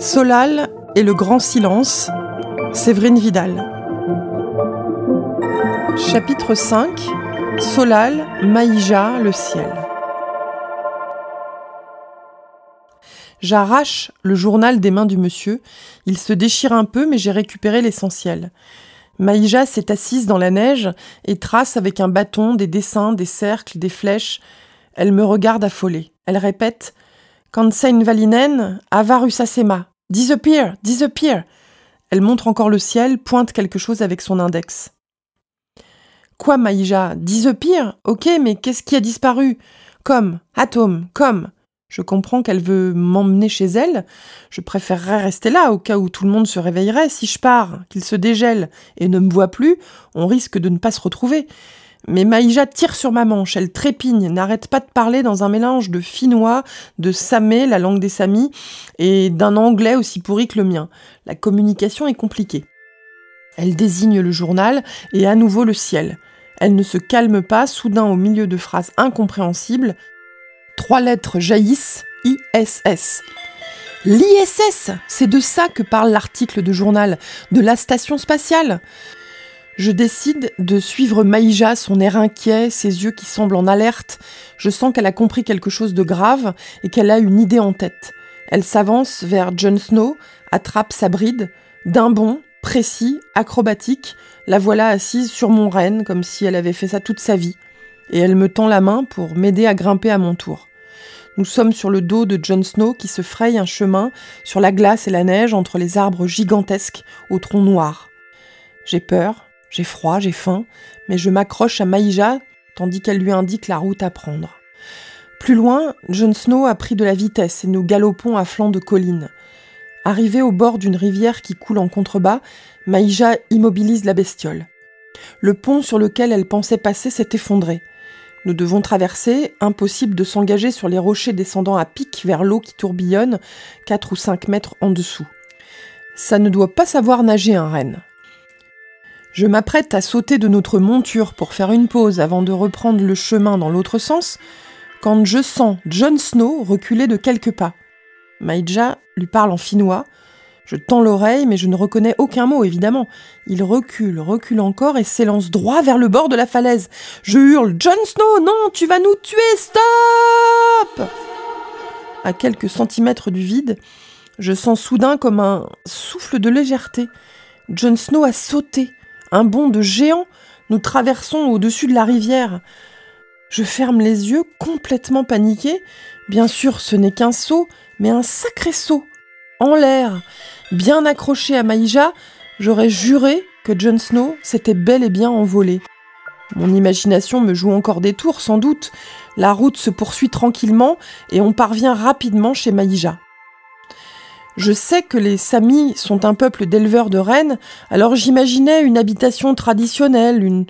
Solal et le grand silence, Séverine Vidal. Chapitre 5 Solal, Maïja, le ciel. J'arrache le journal des mains du monsieur. Il se déchire un peu, mais j'ai récupéré l'essentiel. Maïja s'est assise dans la neige et trace avec un bâton des dessins, des cercles, des flèches. Elle me regarde affolée. Elle répète Kansen Valinen, Avarusasema, disappear, disappear. Elle montre encore le ciel, pointe quelque chose avec son index. Quoi, Maïja? Disappear? Ok, mais qu'est-ce qui a disparu? Comme, atome, comme. Je comprends qu'elle veut m'emmener chez elle. Je préférerais rester là au cas où tout le monde se réveillerait. Si je pars, qu'il se dégèle et ne me voit plus, on risque de ne pas se retrouver. Mais Maïja tire sur ma manche, elle trépigne, n'arrête pas de parler dans un mélange de finnois, de samé, la langue des samis, et d'un anglais aussi pourri que le mien. La communication est compliquée. Elle désigne le journal et à nouveau le ciel. Elle ne se calme pas, soudain au milieu de phrases incompréhensibles, Trois lettres jaillissent, ISS. L'ISS, c'est de ça que parle l'article de journal, de la station spatiale. Je décide de suivre Maïja, son air inquiet, ses yeux qui semblent en alerte. Je sens qu'elle a compris quelque chose de grave et qu'elle a une idée en tête. Elle s'avance vers Jon Snow, attrape sa bride, d'un bond, précis, acrobatique, la voilà assise sur mon renne comme si elle avait fait ça toute sa vie. Et elle me tend la main pour m'aider à grimper à mon tour. Nous sommes sur le dos de Jon Snow qui se fraye un chemin sur la glace et la neige entre les arbres gigantesques au tronc noir. J'ai peur, j'ai froid, j'ai faim, mais je m'accroche à Maïja tandis qu'elle lui indique la route à prendre. Plus loin, Jon Snow a pris de la vitesse et nous galopons à flanc de colline. Arrivé au bord d'une rivière qui coule en contrebas, Maïja immobilise la bestiole. Le pont sur lequel elle pensait passer s'est effondré. Nous devons traverser, impossible de s'engager sur les rochers descendant à pic vers l'eau qui tourbillonne, 4 ou 5 mètres en dessous. Ça ne doit pas savoir nager un renne. Je m'apprête à sauter de notre monture pour faire une pause avant de reprendre le chemin dans l'autre sens, quand je sens Jon Snow reculer de quelques pas. Maïja lui parle en finnois, je tends l'oreille, mais je ne reconnais aucun mot, évidemment. Il recule, recule encore et s'élance droit vers le bord de la falaise. Je hurle Jon Snow, non, tu vas nous tuer, stop À quelques centimètres du vide, je sens soudain comme un souffle de légèreté. Jon Snow a sauté, un bond de géant. Nous traversons au-dessus de la rivière. Je ferme les yeux, complètement paniqué. Bien sûr, ce n'est qu'un saut, mais un sacré saut en l'air, bien accroché à Maïja, j'aurais juré que Jon Snow s'était bel et bien envolé. Mon imagination me joue encore des tours, sans doute. La route se poursuit tranquillement et on parvient rapidement chez Maïja. Je sais que les Samis sont un peuple d'éleveurs de rennes, alors j'imaginais une habitation traditionnelle,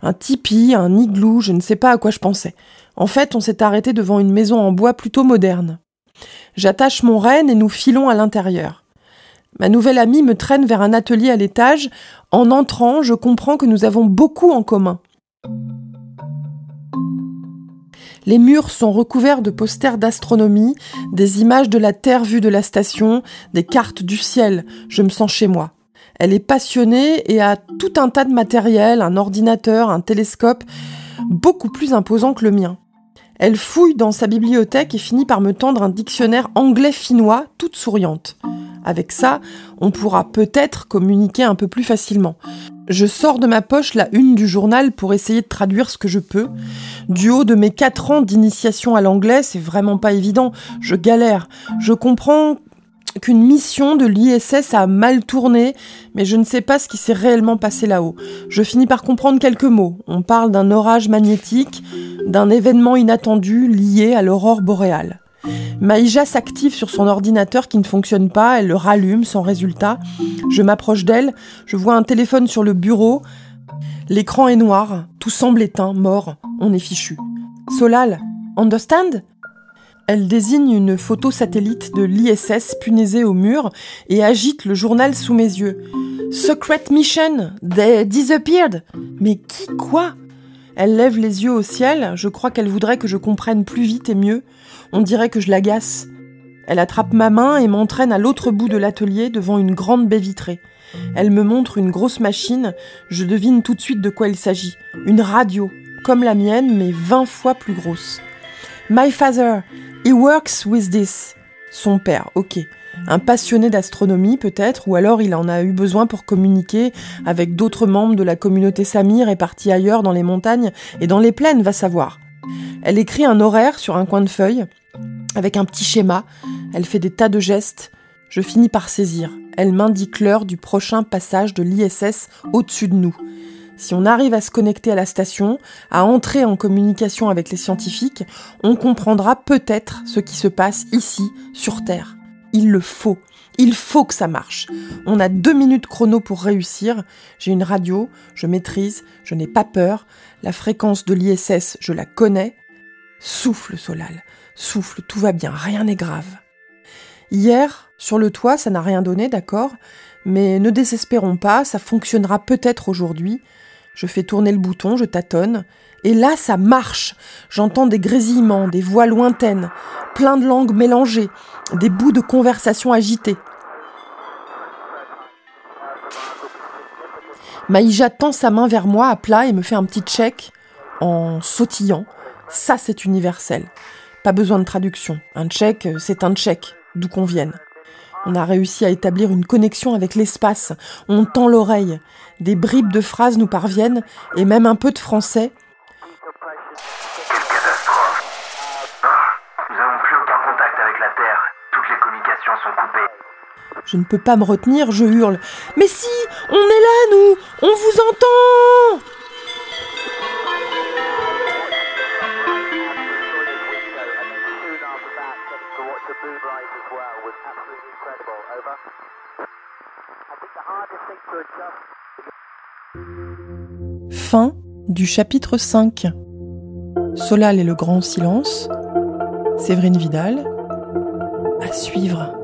un tipi, un igloo, je ne sais pas à quoi je pensais. En fait, on s'est arrêté devant une maison en bois plutôt moderne. J'attache mon renne et nous filons à l'intérieur. Ma nouvelle amie me traîne vers un atelier à l'étage. En entrant, je comprends que nous avons beaucoup en commun. Les murs sont recouverts de posters d'astronomie, des images de la Terre vue de la station, des cartes du ciel. Je me sens chez moi. Elle est passionnée et a tout un tas de matériel, un ordinateur, un télescope, beaucoup plus imposant que le mien. Elle fouille dans sa bibliothèque et finit par me tendre un dictionnaire anglais-finnois, toute souriante. Avec ça, on pourra peut-être communiquer un peu plus facilement. Je sors de ma poche la une du journal pour essayer de traduire ce que je peux. Du haut de mes quatre ans d'initiation à l'anglais, c'est vraiment pas évident. Je galère. Je comprends qu'une mission de l'ISS a mal tourné, mais je ne sais pas ce qui s'est réellement passé là-haut. Je finis par comprendre quelques mots. On parle d'un orage magnétique, d'un événement inattendu lié à l'aurore boréale. Maïja s'active sur son ordinateur qui ne fonctionne pas, elle le rallume sans résultat. Je m'approche d'elle, je vois un téléphone sur le bureau. L'écran est noir, tout semble éteint, mort, on est fichu. Solal, understand? Elle désigne une photo satellite de l'ISS punaisée au mur et agite le journal sous mes yeux. Secret Mission, they disappeared. Mais qui quoi? Elle lève les yeux au ciel, je crois qu'elle voudrait que je comprenne plus vite et mieux. On dirait que je l'agace. Elle attrape ma main et m'entraîne à l'autre bout de l'atelier devant une grande baie vitrée. Elle me montre une grosse machine, je devine tout de suite de quoi il s'agit. Une radio, comme la mienne, mais 20 fois plus grosse. My father, he works with this. Son père, ok. Un passionné d'astronomie peut-être, ou alors il en a eu besoin pour communiquer avec d'autres membres de la communauté Samir répartis ailleurs dans les montagnes et dans les plaines, va savoir. Elle écrit un horaire sur un coin de feuille, avec un petit schéma, elle fait des tas de gestes, je finis par saisir. Elle m'indique l'heure du prochain passage de l'ISS au-dessus de nous. Si on arrive à se connecter à la station, à entrer en communication avec les scientifiques, on comprendra peut-être ce qui se passe ici, sur Terre. Il le faut. Il faut que ça marche. On a deux minutes chrono pour réussir. J'ai une radio, je maîtrise, je n'ai pas peur. La fréquence de l'ISS, je la connais. Souffle, Solal. Souffle, tout va bien, rien n'est grave. Hier, sur le toit, ça n'a rien donné, d'accord Mais ne désespérons pas, ça fonctionnera peut-être aujourd'hui. Je fais tourner le bouton, je tâtonne. Et là, ça marche. J'entends des grésillements, des voix lointaines, plein de langues mélangées, des bouts de conversation agités. Maïja tend sa main vers moi à plat et me fait un petit check en sautillant. Ça, c'est universel. Pas besoin de traduction. Un check, c'est un check d'où qu'on vienne. On a réussi à établir une connexion avec l'espace. On tend l'oreille. Des bribes de phrases nous parviennent, et même un peu de français. Quelle catastrophe Nous n'avons plus aucun contact avec la Terre. Toutes les communications sont coupées. Je ne peux pas me retenir, je hurle. Mais si On est là, nous On vous entend Fin du chapitre 5. Solal et le grand silence. Séverine Vidal. À suivre.